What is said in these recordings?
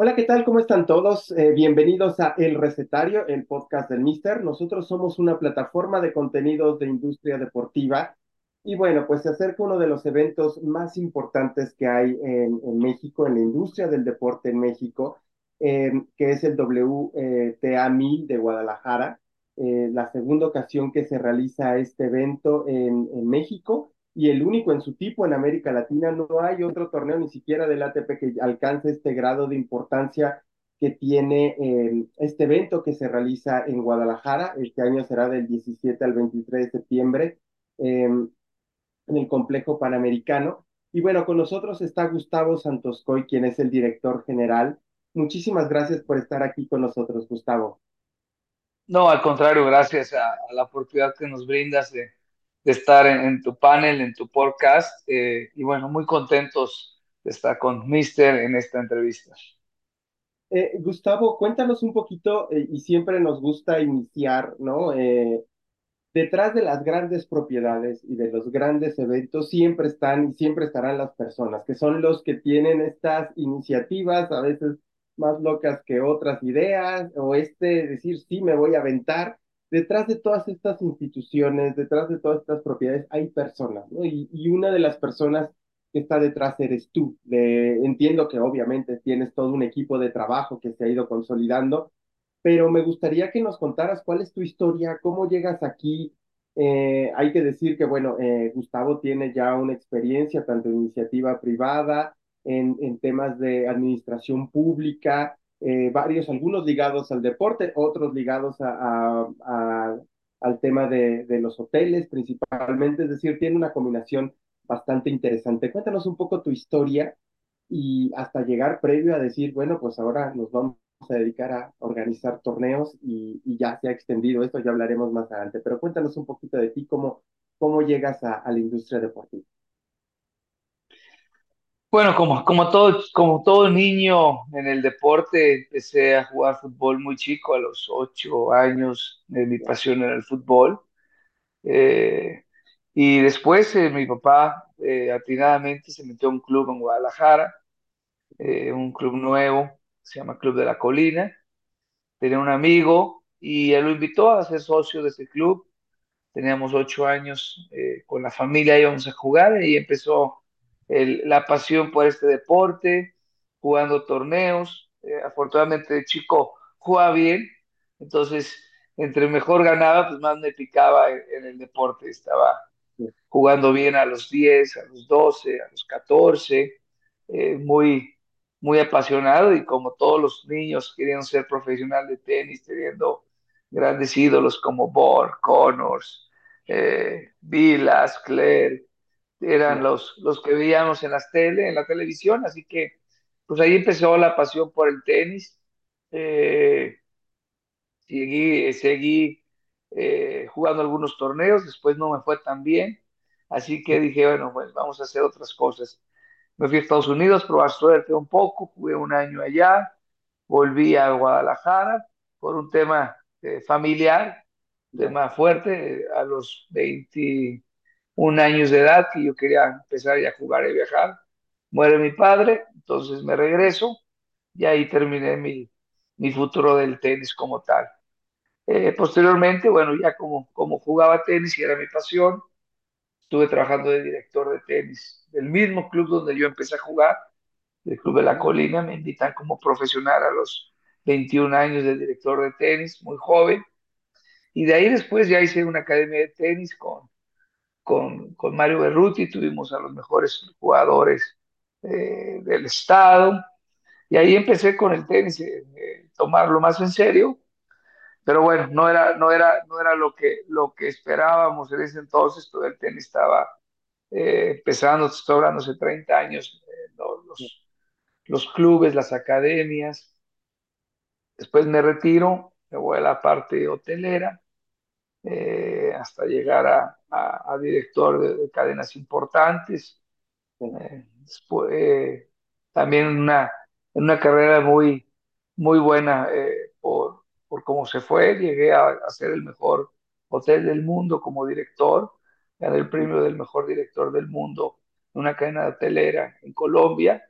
Hola, ¿qué tal? ¿Cómo están todos? Eh, bienvenidos a El Recetario, el podcast del Mister. Nosotros somos una plataforma de contenidos de industria deportiva y bueno, pues se acerca uno de los eventos más importantes que hay en, México, en la industria del deporte en México, eh, que es el WTA 1000 de Guadalajara, eh, la segunda ocasión que se realiza este evento en, en México y el único en su tipo en América Latina. No hay otro torneo ni siquiera del ATP que alcance este grado de importancia que tiene eh, este evento que se realiza en Guadalajara. Este año será del 17 al 23 de septiembre eh, en el complejo panamericano. Y bueno, con nosotros está Gustavo Santoscoy, quien es el director general. Muchísimas gracias por estar aquí con nosotros, Gustavo. No, al contrario, gracias a, a la oportunidad que nos brindas de, de estar en, tu panel, en tu podcast. Eh, y bueno, muy contentos de estar con Mister en esta entrevista. Eh, Gustavo, cuéntanos un poquito, eh, y siempre nos gusta iniciar, ¿no? Detrás de las grandes propiedades y de los grandes eventos siempre están y siempre estarán las personas, que son los que tienen estas iniciativas, a veces más locas que otras ideas, o este decir, sí, me voy a aventar. Detrás de todas estas instituciones, detrás de todas estas propiedades, hay personas, ¿no? Y, una de las personas que está detrás eres tú. Entiendo que obviamente tienes todo un equipo de trabajo que se ha ido consolidando, pero me gustaría que nos contaras cuál es tu historia, cómo llegas aquí. Eh, hay que decir que, bueno, eh, Gustavo tiene ya una experiencia tanto en iniciativa privada, en temas de administración pública, eh, varios, algunos ligados al deporte, otros ligados a, al tema de, los hoteles principalmente, es decir, tiene una combinación bastante interesante. Cuéntanos un poco tu historia y hasta llegar previo a decir, bueno, pues ahora nos vamos a dedicar a organizar torneos y, y, ya se ha extendido esto, ya hablaremos más adelante, pero cuéntanos un poquito de ti, cómo, cómo llegas a la industria deportiva. Bueno, como, como, todo, como todo niño en el deporte, empecé a jugar fútbol muy chico, a los ocho años, eh, mi pasión era el fútbol. Eh, y después eh, mi papá eh, atinadamente se metió a un club en Guadalajara, eh, un club nuevo, se llama Club de la Colina. Tenía un amigo y él lo invitó a ser socio de ese club. Teníamos ocho años con la familia, íbamos a jugar y empezó el, la pasión por este deporte, jugando torneos. Eh, afortunadamente de chico jugaba bien, entonces entre mejor ganaba, pues más me picaba en, en el deporte. Estaba jugando bien a los 10, a los 12, a los 14, eh, muy, muy apasionado y como todos los niños querían ser profesional de tenis, teniendo grandes ídolos como Borg, Connors, eh, Vilas, Claire, eran los, los que veíamos en las tele, en la televisión, así que pues ahí empezó la pasión por el tenis. Eh, seguí, seguí eh, jugando algunos torneos, después no me fue tan bien, así que dije, bueno, pues vamos a hacer otras cosas. Me fui a Estados Unidos, probar suerte un poco, jugué un año allá, volví a Guadalajara por un tema eh, familiar, tema fuerte, a los 21 años de edad que yo quería empezar ya a jugar y viajar. Muere mi padre, entonces me regreso y ahí terminé mi, mi futuro del tenis como tal. Eh, posteriormente, bueno, ya como, como jugaba tenis y era mi pasión, estuve trabajando de director de tenis del mismo club donde yo empecé a jugar, el Club de la Colina, me invitan como profesional a los 21 años de director de tenis, muy joven, y de ahí después ya hice una academia de tenis con, con, con Mario Berruti, tuvimos a los mejores jugadores eh, del estado, y ahí empecé con el tenis, eh, eh, tomarlo más en serio, pero bueno, no era, no era, no era lo, que, lo que esperábamos en ese entonces, todo el tenis estaba eh, empezando, estoy hablando hace 30 años, eh, los, los, los, clubes, las academias, después me retiro, me voy a la parte hotelera, eh, hasta llegar a, a, a director de, de, cadenas importantes, después, eh, también una, una carrera muy, muy buena eh, por por cómo se fue, llegué a, a, ser el mejor hotel del mundo como director, gané el premio del mejor director del mundo en una cadena hotelera en Colombia,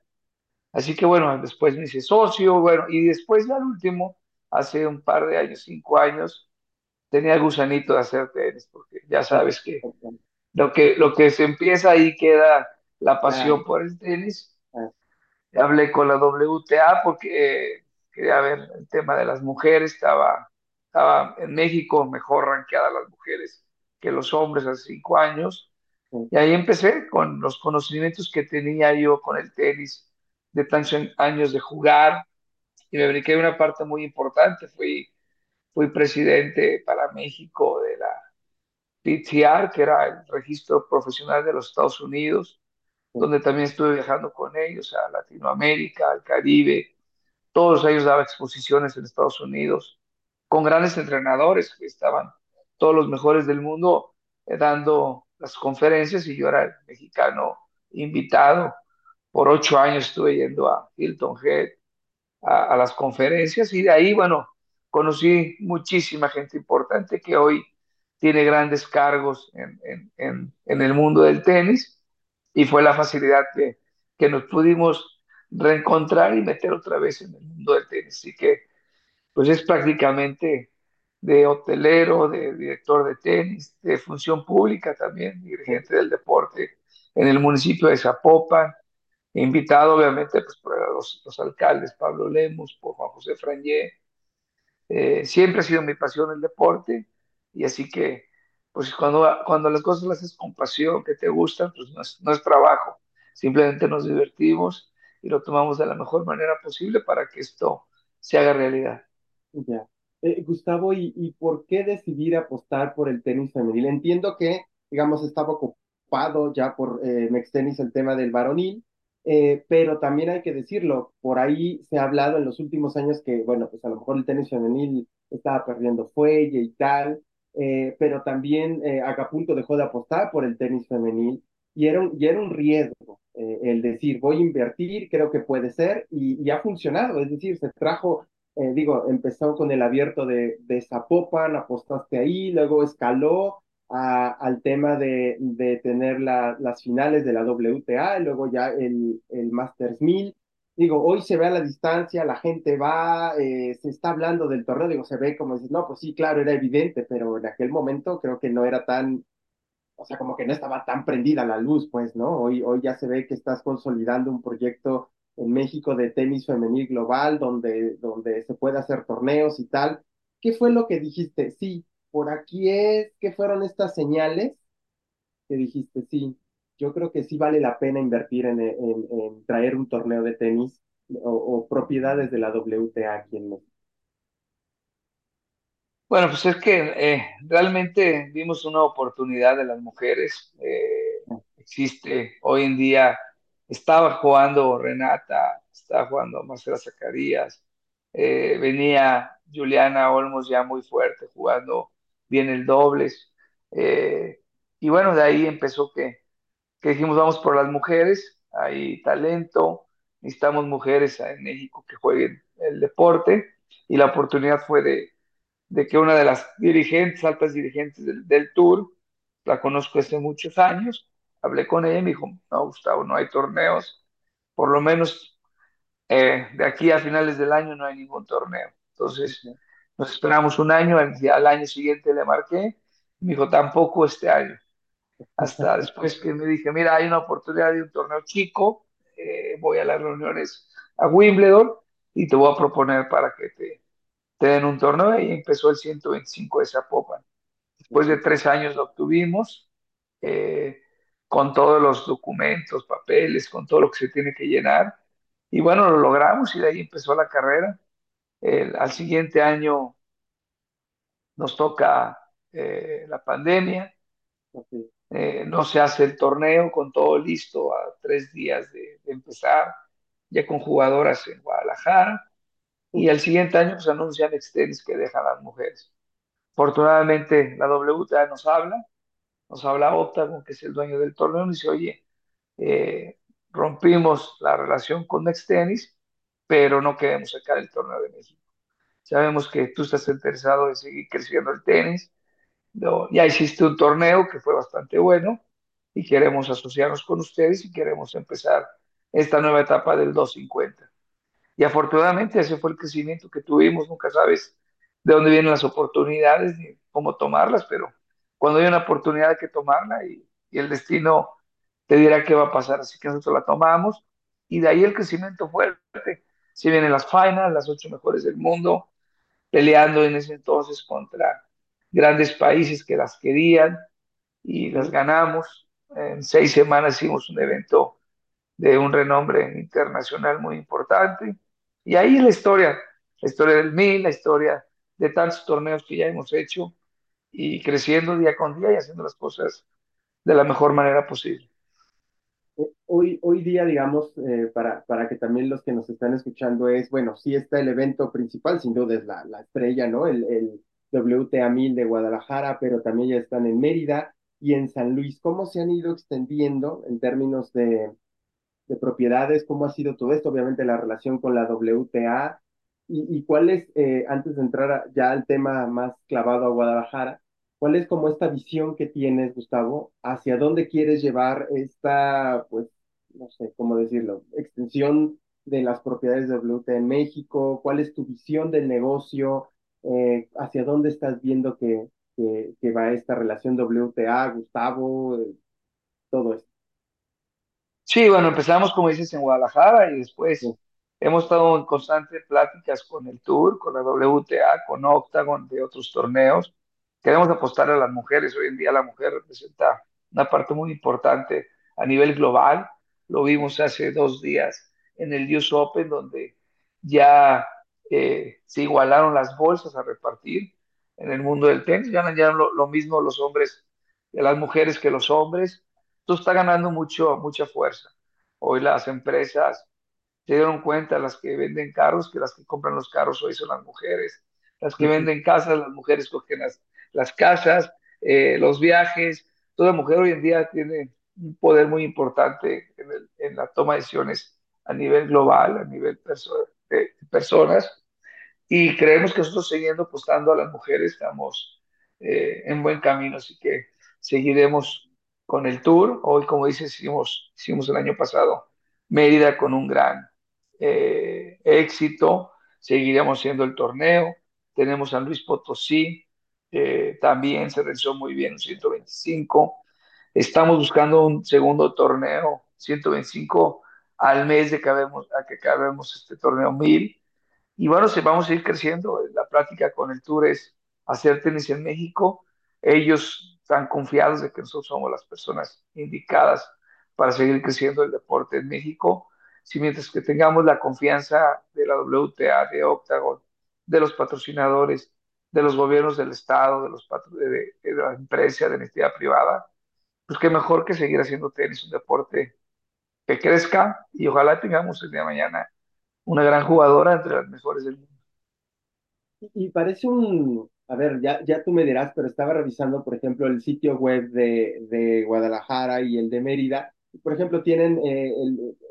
Así que bueno, después me hice socio, bueno, y después ya al último, hace un par de años, cinco años, tenía el gusanito de hacer tenis, porque ya sabes que lo que, lo que se empieza ahí queda la pasión por el tenis. Hablé con la WTA porque quería ver el tema de las mujeres, estaba, estaba en México mejor rankeadas las mujeres que los hombres hace cinco años, y ahí empecé con los conocimientos que tenía yo con el tenis de tantos años de jugar, y me brinqué una parte muy importante, fui, fui presidente para México de la PTR, que era el registro profesional de los Estados Unidos, donde también estuve viajando con ellos a Latinoamérica, al Caribe. Todos ellos daban exposiciones en Estados Unidos con grandes entrenadores que estaban todos los mejores del mundo eh, dando las conferencias y yo era el mexicano invitado. Por ocho años estuve yendo a Hilton Head a, a las conferencias y de ahí, bueno, conocí muchísima gente importante que hoy tiene grandes cargos en, en, en, el mundo del tenis y fue la facilidad que, que nos pudimos reencontrar y meter otra vez en el mundo del tenis. Así que, pues es prácticamente de hotelero, de director de tenis, de función pública también, dirigente del deporte en el municipio de Zapopan, invitado obviamente pues, por los, los alcaldes, Pablo Lemos, por Juan José Frangé. Eh, siempre ha sido mi pasión el deporte y así que pues cuando, cuando las cosas las haces con pasión, que te gustan, pues no es, trabajo, simplemente nos divertimos y lo tomamos de la mejor manera posible para que esto se haga realidad. Eh, Gustavo, ¿y, y por qué decidir apostar por el tenis femenil? Entiendo que, digamos, estaba ocupado ya por eh, Mextenis el tema del varonil, eh, pero también hay que decirlo, por ahí se ha hablado en los últimos años que, bueno, pues a lo mejor el tenis femenil estaba perdiendo fuelle y tal, eh, pero también eh, Acapulco dejó de apostar por el tenis femenil y era un, y era un riesgo eh, el decir, voy a invertir, creo que puede ser, y, y ha funcionado, es decir, se trajo digo, empezó con el abierto de, de Zapopan, apostaste ahí, luego escaló al tema de, de tener la, las finales de la WTA, y luego ya el, el Masters 1000. Digo, hoy se ve a la distancia, la gente va, eh, se está hablando del torneo, digo, se ve como dices, no, pues sí, claro, era evidente, pero en aquel momento creo que no era tan, o sea, como que no estaba tan prendida la luz, pues, ¿no? Hoy, hoy ya se ve que estás consolidando un proyecto en México de tenis femenil global, donde, donde se puede hacer torneos y tal. ¿Qué fue lo que dijiste? Sí, por aquí es, ¿qué fueron estas señales que dijiste? Sí, yo creo que sí vale la pena invertir en, en, traer un torneo de tenis o, o propiedades de la WTA aquí en México. Bueno, pues es que eh, realmente vimos una oportunidad de las mujeres. eh, existe hoy en día, estaba jugando Renata, estaba jugando Marcela Zacarías, eh, venía Juliana Olmos ya muy fuerte, jugando bien el dobles. eh, y bueno, de ahí empezó que, que dijimos, vamos por las mujeres, hay talento, necesitamos mujeres en México que jueguen el deporte, y la oportunidad fue de de que una de las dirigentes, altas dirigentes del, del Tour, la conozco hace muchos años, hablé con ella y me dijo, no, Gustavo, no hay torneos, por lo menos eh, de aquí a finales del año no hay ningún torneo. Entonces, nos esperamos un año, al, al año siguiente le marqué, me dijo, tampoco este año. Hasta después que me dije, mira, hay una oportunidad de un torneo chico, eh, voy a las reuniones a Wimbledon y te voy a proponer para que te, te den un torneo y empezó el 125 de Zapopan. Después de tres años lo obtuvimos, eh, con todos los documentos, papeles, con todo lo que se tiene que llenar. Y bueno, lo logramos y de ahí empezó la carrera. El, al siguiente año nos toca eh, la pandemia, eh, no se hace el torneo con todo listo a tres días de, de empezar, ya con jugadoras en Guadalajara. Y al siguiente año pues anuncian extens que dejan las mujeres. Afortunadamente, la WTA nos habla, nos habla Octagon, que es el dueño del torneo, y dice, oye, eh, rompimos la relación con Next Tennis, pero no queremos sacar el torneo de México. Sabemos que tú estás interesado en seguir creciendo el tenis, no, ya hiciste un torneo que fue bastante bueno y queremos asociarnos con ustedes y queremos empezar esta nueva etapa del 250. Y afortunadamente ese fue el crecimiento que tuvimos. Nunca sabes de dónde vienen las oportunidades ni cómo tomarlas, pero cuando hay una oportunidad hay que tomarla y, y el destino te dirá qué va a pasar. Así que nosotros la tomamos y de ahí el crecimiento fuerte. Si vienen las finals, las ocho mejores del mundo, peleando en ese entonces contra grandes países que las querían y las ganamos. En seis semanas hicimos un evento de un renombre internacional muy importante. Y ahí la historia, la historia del MIL, la historia de tantos torneos que ya hemos hecho y creciendo día con día y haciendo las cosas de la mejor manera posible. Hoy, hoy día, digamos, eh, para, para que también los que nos están escuchando es, bueno, sí está el evento principal, sin duda es la, la estrella, ¿no? El, el WTA 1000 de Guadalajara, pero también ya están en Mérida y en San Luis. ¿Cómo se han ido extendiendo en términos de, de propiedades, cómo ha sido todo esto, obviamente la relación con la WTA y, y cuál es, eh, antes de entrar ya al tema más clavado a Guadalajara, cuál es como esta visión que tienes, Gustavo, hacia dónde quieres llevar esta, pues, no sé cómo decirlo, extensión de las propiedades de WTA en México, cuál es tu visión del negocio, eh, hacia dónde estás viendo que, que, que va esta relación WTA, Gustavo, eh, todo esto. Sí, bueno, empezamos, como dices, en Guadalajara y después Sí, hemos estado en constantes pláticas con el Tour, con la WTA, con Octagon, de otros torneos. Queremos apostar a las mujeres. Hoy en día la mujer representa una parte muy importante a nivel global. Lo vimos hace dos días en el US Open, donde ya eh, se igualaron las bolsas a repartir en el mundo del tenis. Ganan ya lo, lo mismo los hombres, las mujeres que los hombres esto está ganando mucho, mucha fuerza. Hoy las empresas se dieron cuenta, las que venden carros, que las que compran los carros hoy son las mujeres. Las que venden casas, las mujeres cogen las, las casas, eh, los viajes. Toda mujer hoy en día tiene un poder muy importante en, la toma de decisiones a nivel global, a nivel de personas. Y creemos que nosotros siguiendo apostando a las mujeres estamos eh, en buen camino, así que seguiremos con el tour. Hoy, como dices, hicimos, hicimos el año pasado Mérida con un gran eh, éxito. Seguiremos haciendo el torneo. Tenemos San Luis Potosí, eh, también se realizó muy bien, un 125. Estamos buscando un segundo torneo, 125 al mes de que acabemos, a que acabemos este torneo 1000 y bueno, si vamos a ir creciendo. La práctica con el Tour es hacer tenis en México. Ellos están confiados de que nosotros somos las personas indicadas para seguir creciendo el deporte en México. Si mientras que tengamos la confianza de la WTA, de Octagon, de los patrocinadores, de los gobiernos del Estado, de, los de, de, la empresa, de la entidad privada, pues qué mejor que seguir haciendo tenis, un deporte que crezca y ojalá tengamos el día de mañana una gran jugadora entre las mejores del mundo. Y, parece un, a ver, ya, ya tú me dirás, pero estaba revisando, por ejemplo, el sitio web de, de Guadalajara y el de Mérida. Por ejemplo, tienen eh,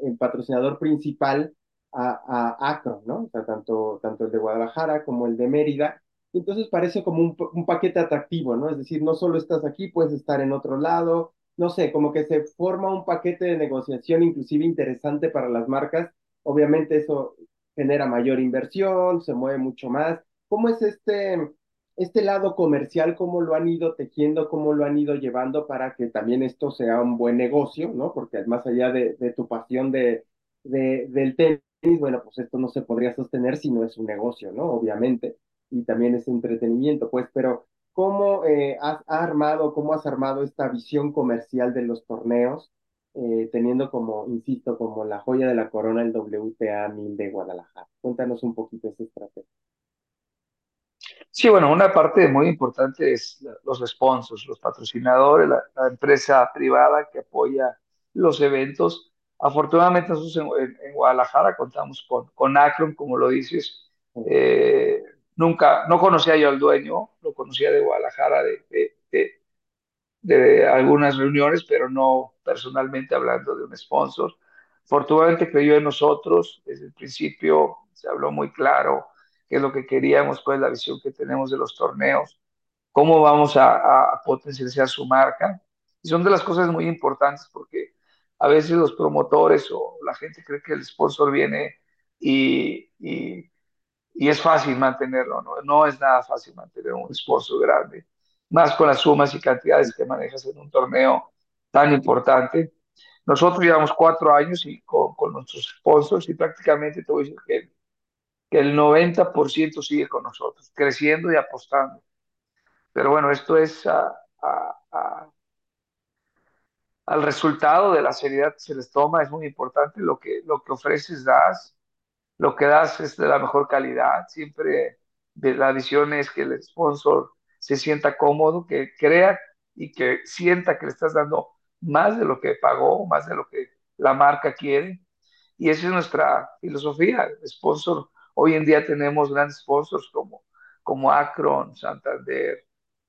el, patrocinador principal a, a ¿no? Tanto, tanto el de Guadalajara como el de Mérida. Entonces parece como un, un paquete atractivo, ¿no? Es decir, no solo estás aquí, puedes estar en otro lado. No sé, como que se forma un paquete de negociación inclusive interesante para las marcas. Obviamente eso genera mayor inversión, se mueve mucho más ¿Cómo es este, este lado comercial, cómo lo han ido tejiendo, cómo lo han ido llevando para que también esto sea un buen negocio, ¿no? Porque más allá de, de tu pasión de, de, del tenis, bueno, pues esto no se podría sostener si no es un negocio, ¿no? Obviamente, y también es entretenimiento, pues, pero ¿cómo eh, has armado, cómo has armado esta visión comercial de los torneos, eh, teniendo como, insisto, como la joya de la corona el WTA 1000 de Guadalajara? Cuéntanos un poquito esa estrategia. Sí, bueno, una parte muy importante es los sponsors, los patrocinadores, la, la empresa privada que apoya los eventos. Afortunadamente nosotros en, en- en Guadalajara contamos con, con Akron, como lo dices. Eh, nunca, no conocía yo al dueño, lo conocía de Guadalajara, de, de- de- de algunas reuniones, pero no personalmente hablando de un sponsor. Afortunadamente creyó en nosotros, desde el principio se habló muy claro qué es lo que queríamos, cuál es la visión que tenemos de los torneos, cómo vamos a, a potencializar su marca. Y son de las cosas muy importantes porque a veces los promotores o la gente cree que el sponsor viene y, y, y es fácil mantenerlo, ¿no? No es nada fácil mantener un sponsor grande, más con las sumas y cantidades que manejas en un torneo tan importante. Nosotros llevamos cuatro años y con, con nuestros sponsors y prácticamente te voy a decir que, que el 90% sigue con nosotros, creciendo y apostando. Pero bueno, esto es al resultado de la seriedad que se les toma, es muy importante lo que, lo que ofreces, das, lo que das es de la mejor calidad, siempre la visión es que el sponsor se sienta cómodo, que crea y que sienta que le estás dando más de lo que pagó, más de lo que la marca quiere. Y esa es nuestra filosofía. El sponsor, hoy en día tenemos grandes sponsors como, como Akron, Santander,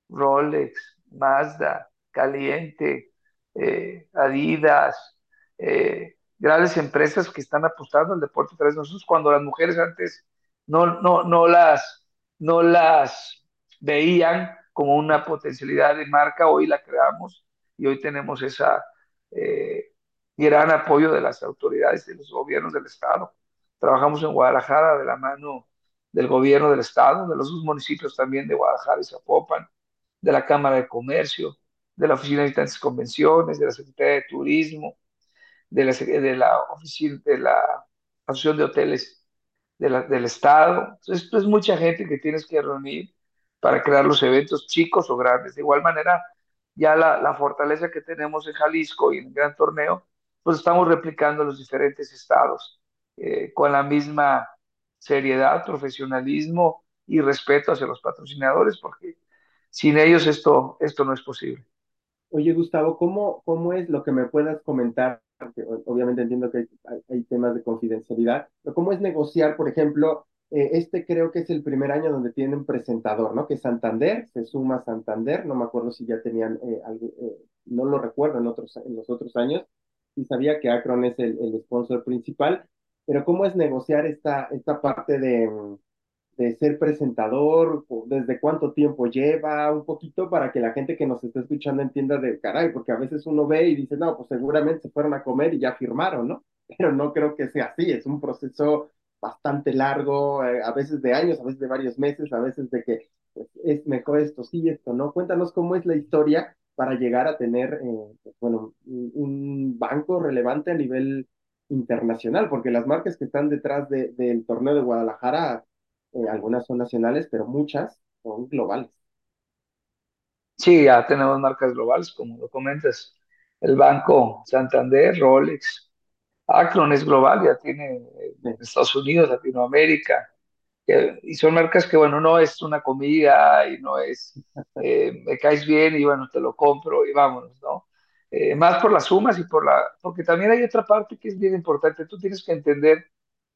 Rolex, Mazda, Caliente, eh, Adidas, eh, grandes empresas que están apostando al deporte a través de nosotros, cuando las mujeres antes no, no, no, las, no las veían como una potencialidad de marca, hoy la creamos y hoy tenemos esa eh, gran apoyo de las autoridades, de los gobiernos del Estado. Trabajamos en Guadalajara de la mano del gobierno del Estado, de los dos municipios también de Guadalajara y Zapopan, de la Cámara de Comercio, de la Oficina de Visitantes y Convenciones, de la Secretaría de Turismo, de la, oficina, de la Asociación de Hoteles del Estado. Entonces, esto es mucha gente que tienes que reunir para crear los eventos chicos o grandes. De igual manera, ya la, fortaleza que tenemos en Jalisco y en el gran torneo, pues estamos replicando los diferentes estados eh, con la misma seriedad, profesionalismo y respeto hacia los patrocinadores, porque sin ellos esto, esto no es posible. Oye, Gustavo, ¿cómo, cómo es lo que me puedas comentar? Porque obviamente entiendo que hay, temas de confidencialidad, pero ¿cómo es negociar, por ejemplo, eh, este creo que es el primer año donde tienen presentador, ¿no? Que Santander, se suma Santander, no me acuerdo si ya tenían eh, algo, eh, no lo recuerdo en otros, en los otros años, y sabía que Akron es el, el sponsor principal, pero ¿cómo es negociar esta, esta parte de, mm, de ser presentador, desde cuánto tiempo lleva, un poquito para que la gente que nos está escuchando entienda de caray, porque a veces uno ve y dice, no, pues seguramente se fueron a comer y ya firmaron, ¿no? Pero no creo que sea así, es un proceso bastante largo, eh, a veces de años, a veces de varios meses, a veces de que pues, es mejor esto sí, esto no. Cuéntanos cómo es la historia para llegar a tener, eh, pues, bueno, un, banco relevante a nivel internacional, porque las marcas que están detrás de, del torneo de Guadalajara eh, algunas son nacionales, pero muchas son globales. Sí, ya tenemos marcas globales, como lo comentas. El Banco Santander, Rolex, Akron es global, ya tiene Sí, Estados Unidos, Latinoamérica, y son marcas que, bueno, no es una comida y no es, eh, me caes bien y bueno, te lo compro y vámonos, ¿no? Eh, más por las sumas y por la, porque también hay otra parte que es bien importante, tú tienes que entender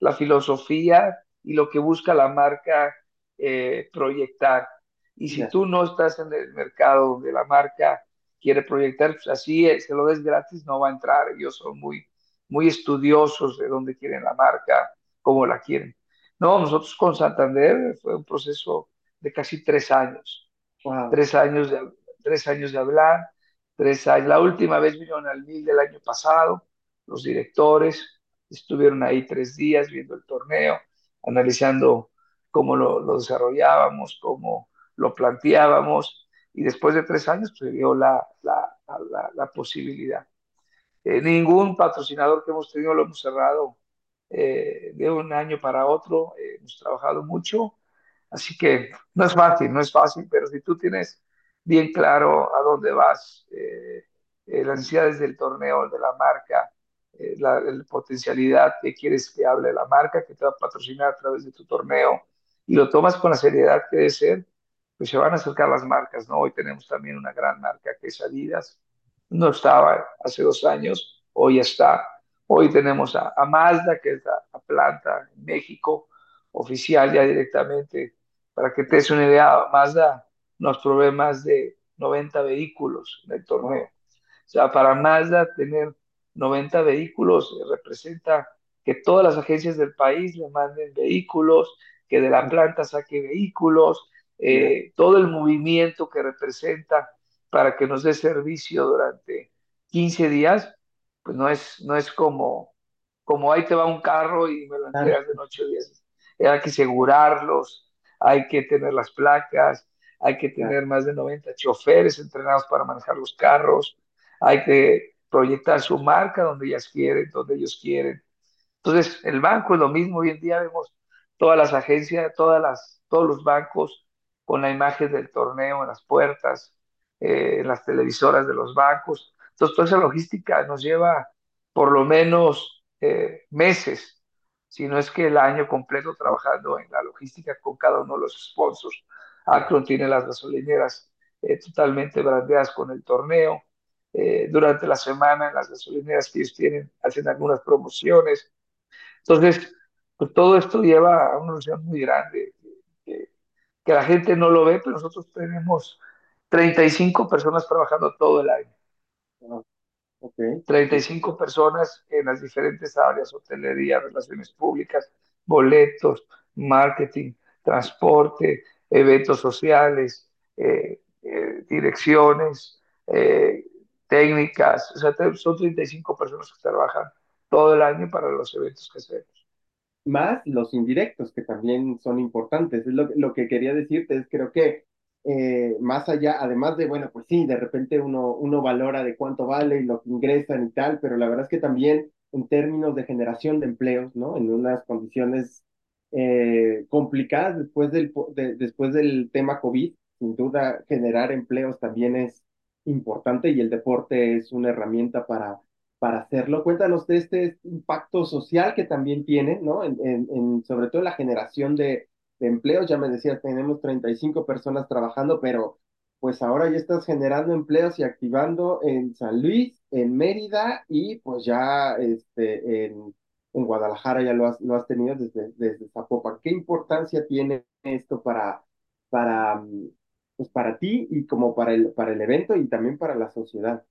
la filosofía y lo que busca la marca eh, proyectar. Y si tú no estás en el mercado donde la marca quiere proyectar, pues así es, se lo des gratis, no va a entrar. Ellos son muy, muy estudiosos de dónde quieren la marca, cómo la quieren. No, nosotros con Santander fue un proceso de casi tres años, wow, tres años de, tres años de hablar, tres años. La última vez vinieron al mil del año pasado, los directores estuvieron ahí tres días viendo el torneo, analizando cómo lo, desarrollábamos, cómo lo planteábamos, y después de tres años pues, se dio la, la, posibilidad. Eh, ningún patrocinador que hemos tenido lo hemos cerrado eh, de un año para otro. Eh, hemos trabajado mucho, así que no es fácil, no es fácil, pero si tú tienes bien claro a dónde vas, las necesidades del torneo, de la marca, eh, la, potencialidad que quieres que hable la marca, que te va a patrocinar a través de tu torneo, y lo tomas con la seriedad que debe ser, pues se van a acercar las marcas, ¿no? Hoy tenemos también una gran marca que es Adidas, no estaba hace dos años, hoy está. Hoy tenemos a, a Mazda, que es la, la, planta en México, oficial ya directamente. Para que te des una idea, Mazda nos provee más de 90 vehículos en el torneo. O sea, para Mazda tener 90 vehículos eh, representa que todas las agencias del país le manden vehículos, que de la planta saque vehículos, eh, todo el movimiento que representa para que nos dé servicio durante 15 días, pues no es, no es como, como ahí te va un carro y me lo entregas en ocho días. Hay que asegurarlos, hay que tener las placas, hay que tener más de 90 choferes entrenados para manejar los carros, hay que proyectar su marca donde ellas quieren, donde ellos quieren. Entonces, el banco es lo mismo. Hoy en día vemos todas las agencias, todas las, todos los bancos con la imagen del torneo en las puertas, eh, en las televisoras de los bancos. Entonces, toda esa logística nos lleva por lo menos eh, meses, si no es que el año completo trabajando en la logística con cada uno de los sponsors. Akron tiene las gasolineras eh, totalmente brandeadas con el torneo. Eh, durante la semana en las gasolineras que ellos tienen hacen algunas promociones entonces, pues todo esto lleva a una ilusión muy grande, que, que la gente no lo ve, pero nosotros tenemos 35 personas trabajando todo el año. Ah, ok. treinta y cinco personas en las diferentes áreas, hotelería, relaciones públicas, boletos, marketing, transporte, eventos sociales, eh, eh, direcciones, eh, técnicas. O sea, son 35 personas que trabajan todo el año para los eventos que hacemos. más los indirectos, que también son importantes. Es lo, lo que quería decirte, es creo que eh, más allá, además de, bueno, pues sí, de repente uno, uno valora de cuánto vale y lo que ingresan y tal, pero la verdad es que también en términos de generación de empleos, ¿no? En unas condiciones eh, complicadas después del, de- después del tema COVID, sin duda generar empleos también es importante y el deporte es una herramienta para para hacerlo. Cuéntanos de este impacto social que también tiene, ¿no? En, en, sobre todo en la generación de, de empleos. Ya me decías, tenemos 35 personas trabajando, pero pues ahora ya estás generando empleos y activando en San Luis, en Mérida y pues ya este, en, en Guadalajara ya lo has, lo has tenido desde, desde Zapopan. ¿Qué importancia tiene esto para, para, mm, pues para ti y como para el, para el evento y también para la sociedad?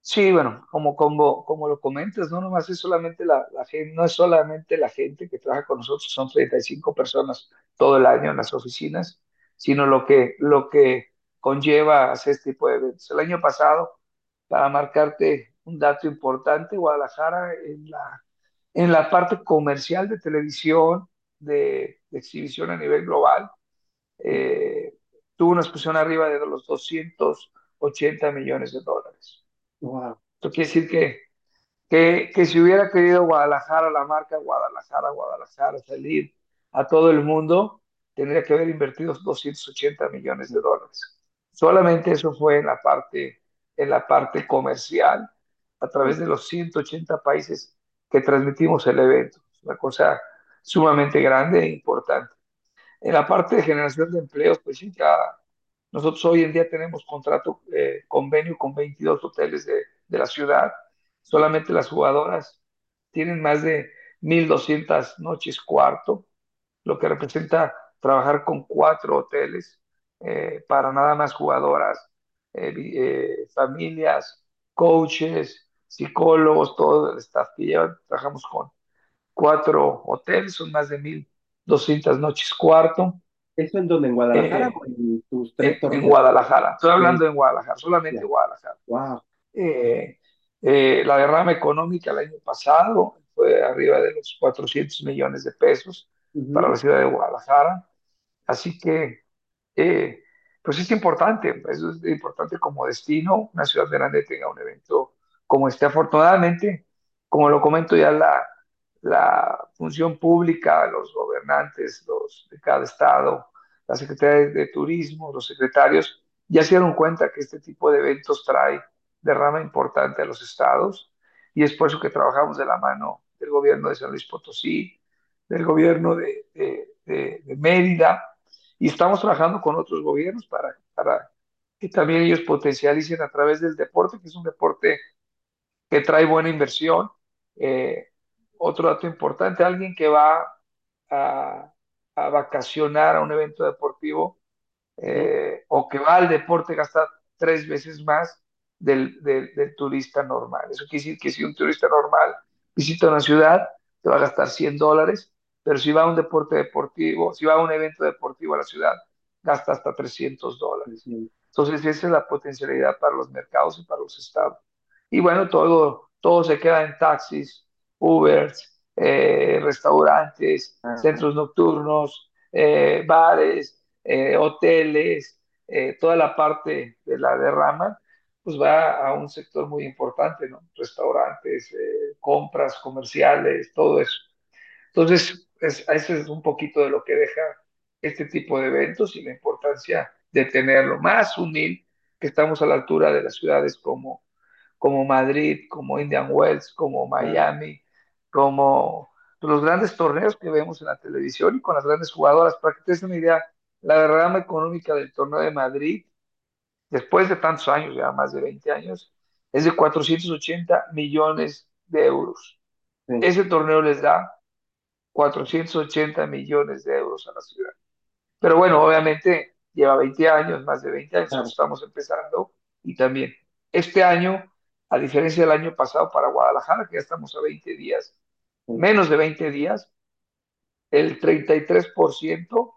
Sí, bueno, como, como, como lo comentas, no nomás es solamente la, la gente, no es solamente la gente que trabaja con nosotros, son 35 personas todo el año en las oficinas, sino lo que, lo que conlleva hacer este tipo de eventos. El año pasado, para marcarte un dato importante, Guadalajara en la, en la parte comercial de televisión, de, de exhibición a nivel global, eh, tuvo una exposición arriba de los 280 millones de dólares. Wow. Esto quiere decir que, que, que si hubiera querido Guadalajara, la marca Guadalajara, Guadalajara, salir a todo el mundo, tendría que haber invertido 280 millones de dólares. Solamente eso fue en la parte, en la parte comercial, a través de los 180 países que transmitimos el evento. Es una cosa sumamente grande e importante. En la parte de generación de empleos, pues sí, ya nosotros hoy en día tenemos contrato, eh, convenio con 22 hoteles de, de la ciudad. Solamente las jugadoras tienen más de 1.200 noches cuarto, lo que representa trabajar con cuatro hoteles eh, para nada más jugadoras, eh, familias, coaches, psicólogos, todo el staff que llevan. Trabajamos con cuatro hoteles, son más de 1.200 noches cuarto. ¿Eso en donde? ¿En Guadalajara Eh, o en tus tres en, en torneos? Guadalajara. Estoy hablando en Guadalajara, solamente ya. Guadalajara. Wow. Eh, eh, la derrama económica el año pasado fue arriba de los 400 millones de pesos para la ciudad de Guadalajara. Así que, pues es importante, eso es importante como destino, una ciudad grande tenga un evento como este. Afortunadamente, como lo comento ya, la, la función pública, los gobernantes los de cada estado, la Secretaría de Turismo, los secretarios, ya se dieron cuenta que este tipo de eventos trae derrama importante a los estados y es por eso que trabajamos de la mano del gobierno de San Luis Potosí, del gobierno de, Mérida y estamos trabajando con otros gobiernos para, para que también ellos potencialicen a través del deporte, que es un deporte que trae buena inversión. Eh, otro dato importante, alguien que va a, a vacacionar a un evento deportivo eh, o que va al deporte gasta tres veces más del, del, del, turista normal. Eso quiere decir que si un turista normal visita una ciudad, te va a gastar 100 dólares, pero si va a un deporte deportivo, si va a un evento deportivo a la ciudad, gasta hasta 300 dólares. Entonces, esa es la potencialidad para los mercados y para los estados. Y bueno, todo, todo se queda en taxis, Ubers, eh, restaurantes, Ajá, centros nocturnos, eh, bares, eh, hoteles, eh, toda la parte de la derrama, pues va a un sector muy importante, ¿no? Restaurantes, eh, compras comerciales, todo eso. Entonces, es, eso es un poquito de lo que deja este tipo de eventos y la importancia de tenerlo. Más unir que estamos a la altura de las ciudades como, como Madrid, como Indian Wells, como claro, Miami, como los grandes torneos que vemos en la televisión y con las grandes jugadoras. Para que te des una idea, la derrama económica del torneo de Madrid, después de tantos años, ya más de 20 años, es de 480 millones de euros. sí, Ese torneo les da 480 millones de euros a la ciudad. Pero bueno, obviamente lleva 20 años, más de 20 años, estamos empezando y también este año, a diferencia del año pasado para Guadalajara, que ya estamos a 20 días, menos de 20 días, el 33%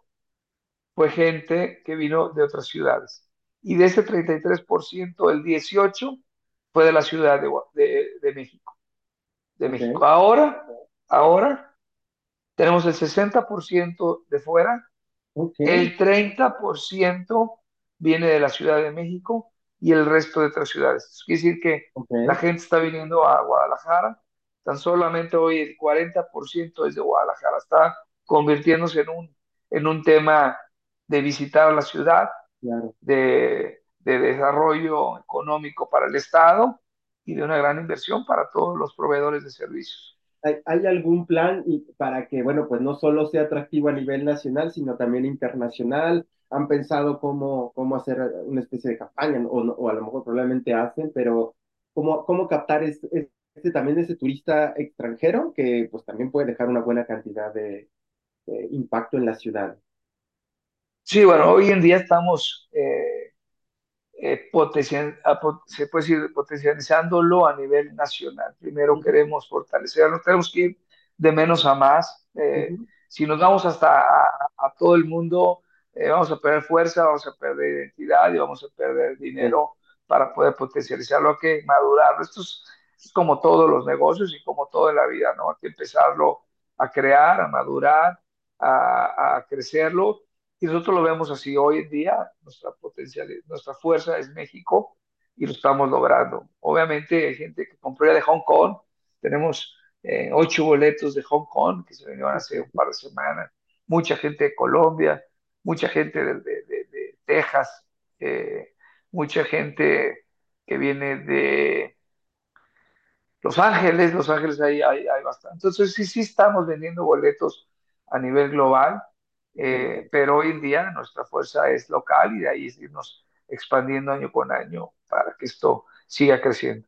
fue gente que vino de otras ciudades. Y de ese 33%, el 18% fue de la Ciudad de, de, de México. De ok, México. Ahora, ahora tenemos el 60% de fuera ok, El 30% viene de la Ciudad de México y el resto de otras ciudades. Eso quiere decir que la ok, gente está viniendo a Guadalajara. Tan solamente hoy el 40% es de Guadalajara. Está convirtiéndose en un, en un tema de visitar la ciudad, claro. de, de desarrollo económico para el Estado y de una gran inversión para todos los proveedores de servicios. ¿Hay, algún plan para que, bueno, pues no solo sea atractivo a nivel nacional, sino también internacional? ¿Han pensado cómo, cómo hacer una especie de campaña, o, o a lo mejor probablemente hacen, pero cómo, cómo captar es- es- este, también ese turista extranjero que pues también puede dejar una buena cantidad de, de impacto en la ciudad? Sí, bueno, hoy en día estamos eh, eh, potencial- se puede decir, potencializándolo a nivel nacional. Primero queremos fortalecerlo, tenemos que ir de menos a más. Eh, ujú, si nos vamos hasta a, a todo el mundo, eh, vamos a perder fuerza, vamos a perder identidad y vamos a perder dinero para poder potencializarlo. Hay que madurarlo. Esto es, es como todos los negocios y como todo en la vida, ¿no? Hay que empezarlo a crear, a madurar, a, a crecerlo y nosotros lo vemos así hoy en día, nuestra potencial, nuestra fuerza es México y lo estamos logrando. Obviamente hay gente que compró ya de Hong Kong, tenemos eh, ocho boletos de Hong Kong que se vinieron hace un par de semanas, mucha gente de Colombia, mucha gente de, de, de, Texas, eh, mucha gente que viene de los Ángeles, Los Ángeles hay, hay, bastante. Entonces, sí, sí estamos vendiendo boletos a nivel global, eh, pero hoy en día nuestra fuerza es local y de ahí irnos expandiendo año con año para que esto siga creciendo.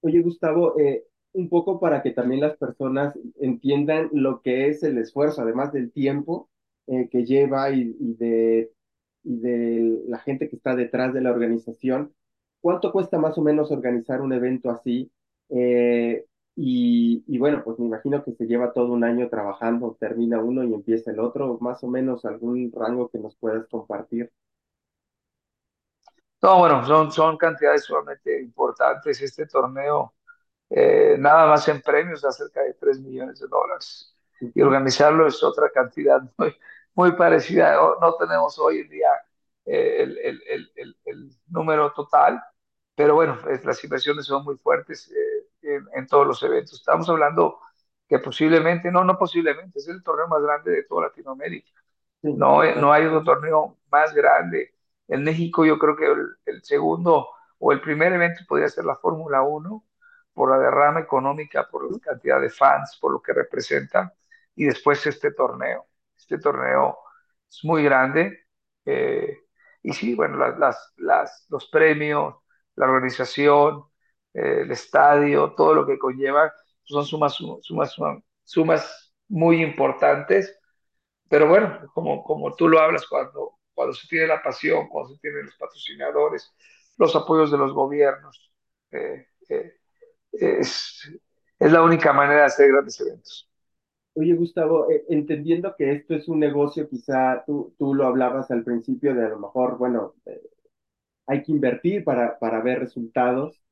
Oye, Gustavo, eh, un poco para que también las personas entiendan lo que es el esfuerzo, además del tiempo eh, que lleva y, y de, y de la gente que está detrás de la organización. ¿Cuánto cuesta más o menos organizar un evento así? Eh, y, y bueno, pues me imagino que se lleva todo un año trabajando, termina uno y empieza el otro, más o menos algún rango que nos puedas compartir. No, bueno, son, son cantidades sumamente importantes. Este torneo Eh, nada más en premios da cerca de 3 millones de dólares. Y organizarlo es otra cantidad muy, muy parecida. O- No tenemos hoy en día eh, el, el- el- el- el número total, pero bueno, las inversiones son muy fuertes eh, en, en todos los eventos. Estamos hablando que posiblemente, no, no posiblemente, es el torneo más grande de toda Latinoamérica. No, eh, no hay otro torneo más grande. En México yo creo que el, el segundo o el primer evento podría ser la Fórmula Uno por la derrama económica, por la cantidad de fans, por lo que representa, y después este torneo. Este torneo es muy grande. eh, y sí, bueno, las, las, las- los premios, la organización, eh, el estadio, todo lo que conlleva, son sumas, sumas, sumas, sumas muy importantes pero bueno, como, como tú lo hablas, cuando, cuando se tiene la pasión, cuando se tienen los patrocinadores, los apoyos de los gobiernos, eh, eh, es, es la única manera de hacer grandes eventos. Oye, Gustavo, eh, entendiendo que esto es un negocio, quizá tú, tú lo hablabas al principio de a lo mejor, bueno, eh, hay que invertir para, para ver resultados.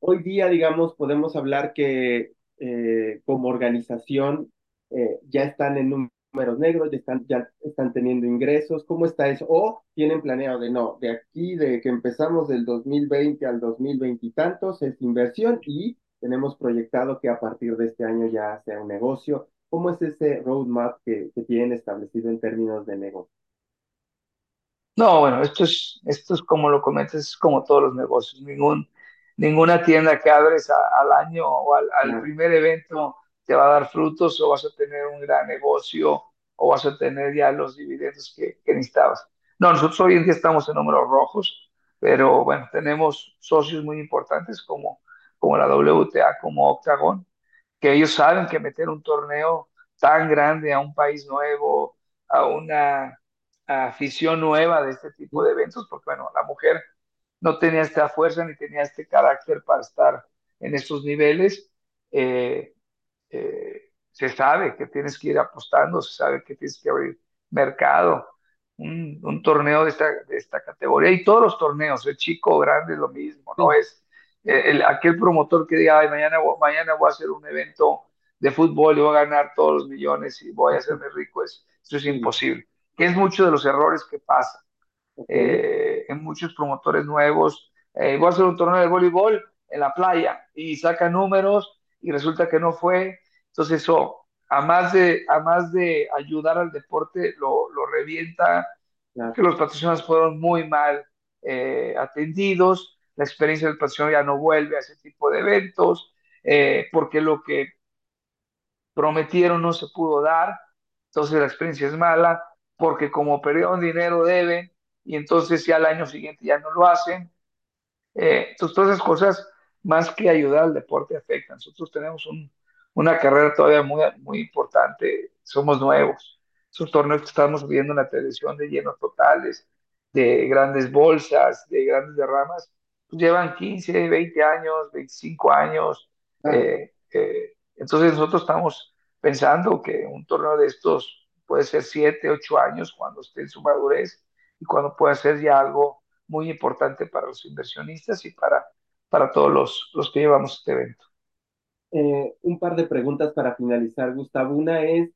Hoy día, digamos, podemos hablar que eh, como organización eh, ya están en números negros, ya están, ya están teniendo ingresos. ¿Cómo está eso? O tienen planeado de no, de aquí, de que empezamos del 2020 al 2020 y tantos, es inversión y tenemos proyectado que a partir de este año ya sea un negocio. ¿Cómo es ese roadmap que, que tienen establecido en términos de negocio? No, bueno, esto es, esto es como lo comentas, es como todos los negocios. Ningún, ninguna tienda que abres a- al año o al, primer evento te va a dar frutos o vas a tener un gran negocio o vas a tener ya los dividendos que, que necesitabas. No, nosotros hoy en día estamos en números rojos, pero bueno, tenemos socios muy importantes como, como la WTA, como Octagon, que ellos saben que meter un torneo tan grande a un país nuevo, a una afición nueva de este tipo de eventos, porque bueno, la mujer no tenía esta fuerza ni tenía este carácter para estar en estos niveles. Eh, eh, se sabe que tienes que ir apostando, se sabe que tienes que abrir mercado. Un, un torneo de esta, de esta categoría y todos los torneos, el chico o grande es lo mismo, no es eh, el, aquel promotor que diga, Ay, mañana, mañana voy a hacer un evento de fútbol y voy a ganar todos los millones y voy a hacerme rico, es, eso es imposible. Que es mucho de los errores que pasan eh, en muchos promotores nuevos. Eh, voy a hacer un torneo de voleibol en la playa y saca números y resulta que no fue. Entonces eso, a más de, a más de ayudar al deporte, lo, lo revienta, claro, que los patrocinadores fueron muy mal eh, atendidos, la experiencia del patrocinador ya no vuelve a ese tipo de eventos, eh, porque lo que prometieron no se pudo dar, entonces la experiencia es mala, porque como perdieron dinero deben, y entonces ya al año siguiente ya no lo hacen. Eh, entonces todas esas cosas, más que ayudar al deporte, afectan. Nosotros tenemos un, una carrera todavía muy, muy importante, somos nuevos. Esos torneos que estamos viendo en la televisión de llenos totales, de grandes bolsas, de grandes derramas, llevan 15, 20 años, 25 años. claro. eh, eh, entonces nosotros estamos pensando que un torneo de estos puede ser 7, 8 años cuando esté en su madurez y cuando pueda ser ya algo muy importante para los inversionistas y para, para todos los, los que llevamos este evento. Eh, un par de preguntas para finalizar, Gustavo. Una es,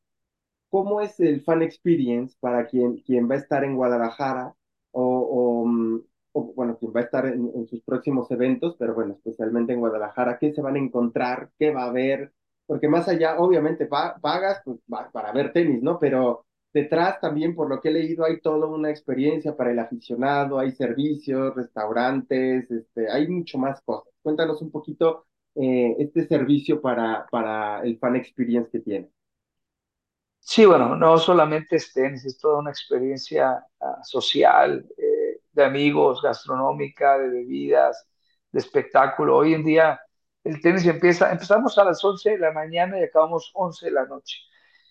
¿cómo es el fan experience para quien, quien va a estar en Guadalajara o, o, mm, o, bueno, quien va a estar en, en sus próximos eventos, pero bueno, especialmente en Guadalajara? ¿Qué se van a encontrar? ¿Qué va a haber? Porque más allá, obviamente, pa- pagas pues, va- para ver tenis, ¿no? Pero detrás también, por lo que he leído, hay toda una experiencia para el aficionado, hay servicios, restaurantes, este, hay mucho más cosas. Cuéntanos un poquito eh, este servicio para, para el fan experience que tiene. Sí, bueno, no solamente es tenis, es toda una experiencia ah, social, eh, de amigos, gastronómica, de bebidas, de espectáculo. Hoy en día el tenis empieza, empezamos a las 11 de la mañana y acabamos 11 de la noche.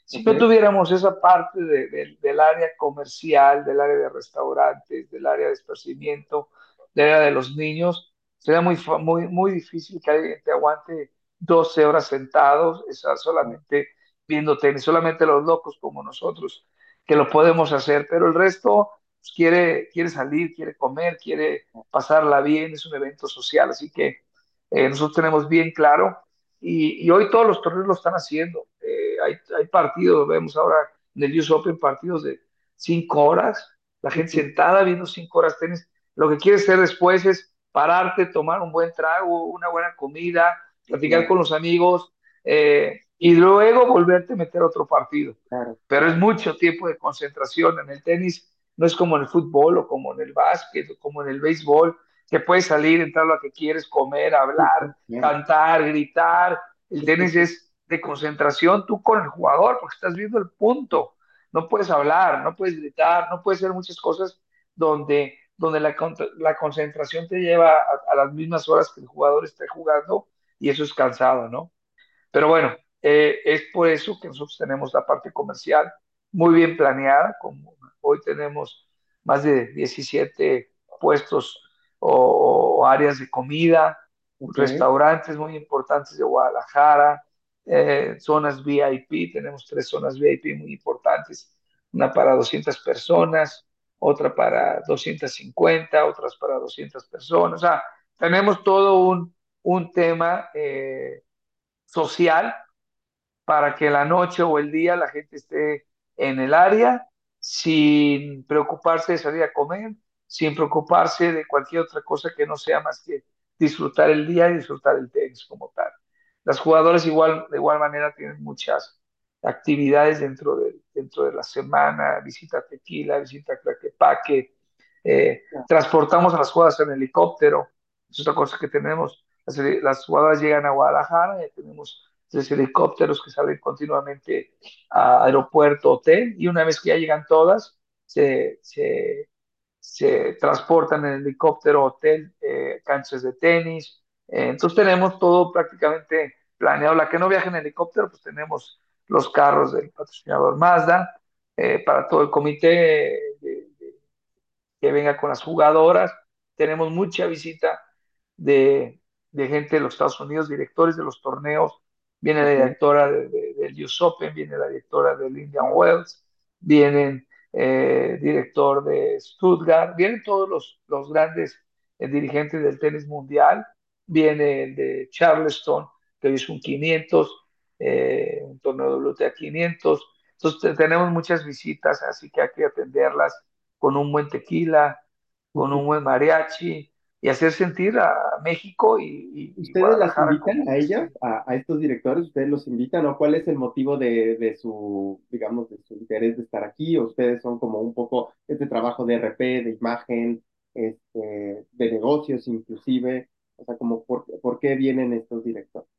Si no tuviéramos esa parte de- de- del área comercial, del área de restaurantes, del área de esparcimiento, del área de los niños, sería muy, muy, muy difícil que alguien te aguante 12 horas sentados, esa solamente viendo tenis, solamente los locos como nosotros que lo podemos hacer, pero el resto pues, quiere, quiere salir, quiere comer, quiere pasarla bien, es un evento social, así que eh, nosotros tenemos bien claro y, y, hoy todos los torneos lo están haciendo. Eh, hay, hay, partidos, vemos ahora en el US Open partidos de cinco horas, la gente sentada viendo cinco horas tenis. Lo que quieres hacer después es pararte, tomar un buen trago, una buena comida, platicar con los amigos eh, y luego volverte a meter otro partido. claro, Pero es mucho tiempo de concentración. En el tenis no es como en el fútbol o como en el básquet o como en el béisbol, que puedes salir, entrar lo que quieres, comer, hablar, sí, cantar, gritar. El tenis es de concentración tú con el jugador, porque estás viendo el punto. No puedes hablar, no puedes gritar, no puedes hacer muchas cosas donde, donde la, la concentración te lleva a, a, las mismas horas que el jugador esté jugando y eso es cansado, ¿no? Pero bueno, eh, es por eso que nosotros tenemos la parte comercial muy bien planeada, como hoy tenemos más de 17 puestos o, o áreas de comida, restaurantes muy importantes de Guadalajara, eh, zonas VIP, tenemos tres zonas VIP muy importantes, una para 200 personas, otra para 250, otras para 200 personas, o sea, tenemos todo un, un tema eh, social para que la noche o el día la gente esté en el área sin preocuparse de salir a comer, sin preocuparse de cualquier otra cosa que no sea más que disfrutar el día y disfrutar el tenis como tal. Las jugadoras igual, de igual manera tienen muchas actividades dentro de, dentro de la semana, visita Tequila, visita Claquepaque, eh, transportamos a las jugadoras en helicóptero, es otra cosa que tenemos. Las, las jugadoras llegan a Guadalajara, y tenemos tres helicópteros que salen continuamente a aeropuerto, hotel, y una vez que ya llegan todas, se, se, se transportan en helicóptero, hotel, eh, canchas de tenis. Eh, entonces tenemos todo prácticamente planeado. La que no viaja en helicóptero, pues tenemos los carros del patrocinador Mazda eh, para todo el comité de, de, que venga con las jugadoras. Tenemos mucha visita de, de gente de los Estados Unidos, directores de los torneos viene la directora de, de, del US Open, viene la directora del Indian Wells, vienen eh, director de Stuttgart, vienen todos los, los grandes eh, dirigentes del tenis mundial, viene el de Charleston, que hizo un 500, eh, un torneo de WTA 500, entonces tenemos muchas visitas, así que hay que atenderlas con un buen tequila, con un buen mariachi, y hacer sentir a México y, y ¿Ustedes las invitan como... a ellas, a, a, estos directores? ¿Ustedes los invitan o cuál es el motivo de, de, su, digamos, de su interés de estar aquí? ¿O ustedes son como un poco este trabajo de RP, de imagen, este, de negocios inclusive? O sea, como por, ¿por qué vienen estos directores?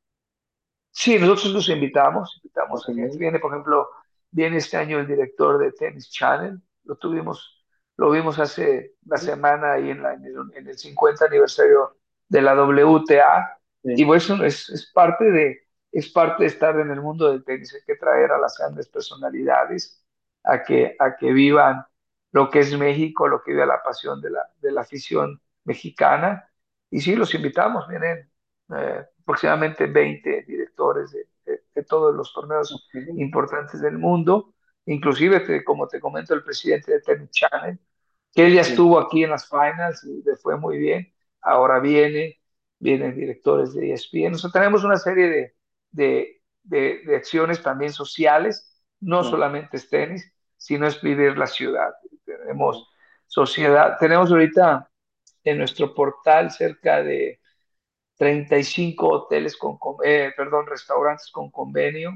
Sí, nosotros los invitamos, invitamos a gente. Viene, por ejemplo, viene este año el director de Tennis Channel, lo tuvimos lo vimos hace una semana ahí en, la, en, el, en el, 50 aniversario de la WTA, sí. y bueno, es, es, parte de, es parte de estar en el mundo del tenis, hay que traer a las grandes personalidades a que, a que vivan lo que es México, lo que vive la pasión de la, de la afición mexicana, y sí, los invitamos, vienen eh, aproximadamente 20 directores de, de, de todos los torneos importantes del mundo, inclusive, te, como te comento, el presidente de Tennis Channel, que él ya estuvo aquí en las finals y le fue muy bien, ahora viene, vienen directores de ESPN, o sea, tenemos una serie de, de, de, de acciones también sociales, no sí. solamente es tenis, sino es vivir la ciudad. Tenemos sociedad, tenemos ahorita en nuestro portal cerca de 35 hoteles con, eh, perdón, restaurantes con convenio,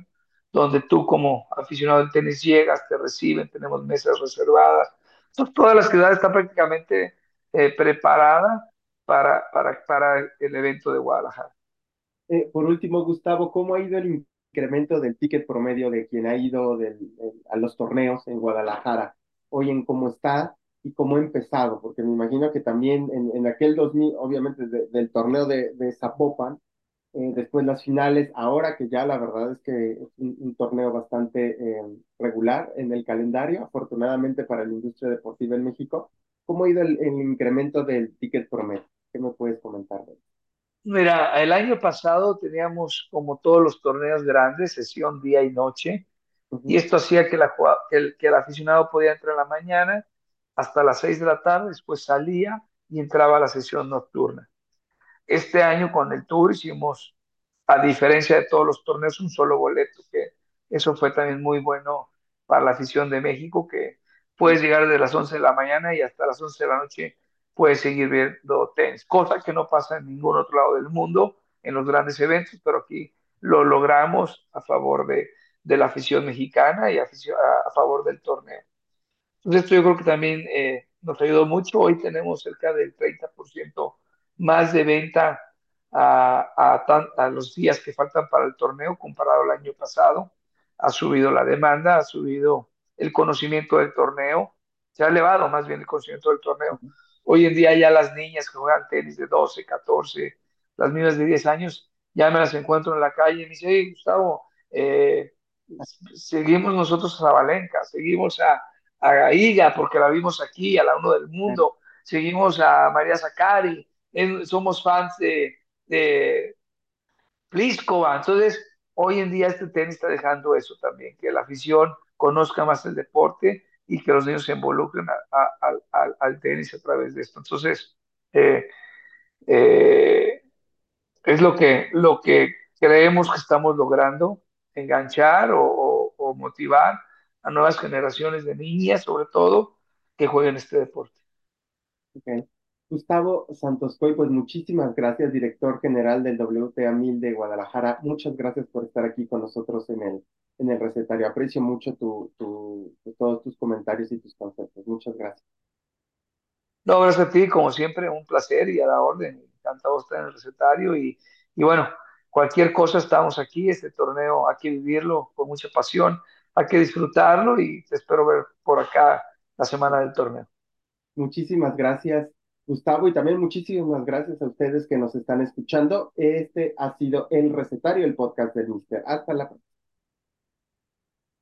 donde tú como aficionado del tenis llegas, te reciben, tenemos mesas reservadas. Entonces, toda la ciudad está prácticamente eh, preparada para, para, para, el evento de Guadalajara. Eh, por último, Gustavo, ¿cómo ha ido el incremento del ticket promedio de quien ha ido a los torneos en Guadalajara? Hoy en cómo está y cómo ha empezado, porque me imagino que también en, en aquel 2000, obviamente de, del torneo de Zapopan, eh, después las finales, ahora que ya la verdad es que es un, un torneo bastante eh, regular en el calendario, afortunadamente para la industria deportiva en México. ¿Cómo ha ido el, el incremento del ticket promedio? ¿Qué me puedes comentar de eso? Mira, el año pasado teníamos como todos los torneos grandes, sesión día y noche, uh -huh. y esto hacía que, la, que, el, que el aficionado podía entrar en la mañana hasta las 6 de la tarde, después salía y entraba a la sesión nocturna. Este año con el Tour hicimos, a diferencia de todos los torneos, un solo boleto, que eso fue también muy bueno para la afición de México, que puedes llegar desde las 11 de la mañana y hasta las 11 de la noche puedes seguir viendo tenis, cosa que no pasa en ningún otro lado del mundo en los grandes eventos, pero aquí lo logramos a favor de, de la afición mexicana y a, a, favor del torneo. Entonces esto yo creo que también eh, nos ayudó mucho. Hoy tenemos cerca del 30% más de venta a, a, tan, a, los días que faltan para el torneo comparado al año pasado. Ha subido la demanda, ha subido el conocimiento del torneo, se ha elevado más bien el conocimiento del torneo. Hoy en día ya las niñas que juegan tenis de 12, 14, las niñas de 10 años, ya me las encuentro en la calle y me dicen, hey, Gustavo, eh, seguimos nosotros a Zabalenka, seguimos a, a Iga porque la vimos aquí, a la uno del mundo, seguimos a María Zacari, somos fans de, de Pliskova. Entonces, hoy en día este tenis está dejando eso también, que la afición conozca más el deporte y que los niños se involucren al tenis a través de esto. Entonces, eh, eh, Es lo que, lo que creemos que estamos logrando, enganchar o, motivar a nuevas generaciones de niñas, sobre todo, que jueguen este deporte. Ok. Gustavo Santos Coy, pues muchísimas gracias, director general del WTA 1000 de Guadalajara. Muchas gracias por estar aquí con nosotros en el, en el recetario. Aprecio mucho tu, tu, todos tus comentarios y tus conceptos. Muchas gracias. No, gracias a ti, como siempre, un placer y a la orden. Encantado estar en el recetario y, y bueno, cualquier cosa estamos aquí, este torneo hay que vivirlo con mucha pasión, hay que disfrutarlo y te espero ver por acá la semana del torneo. Muchísimas gracias, Gustavo, y también muchísimas gracias a ustedes que nos están escuchando. Este ha sido el recetario, el podcast del Mister. Hasta la próxima.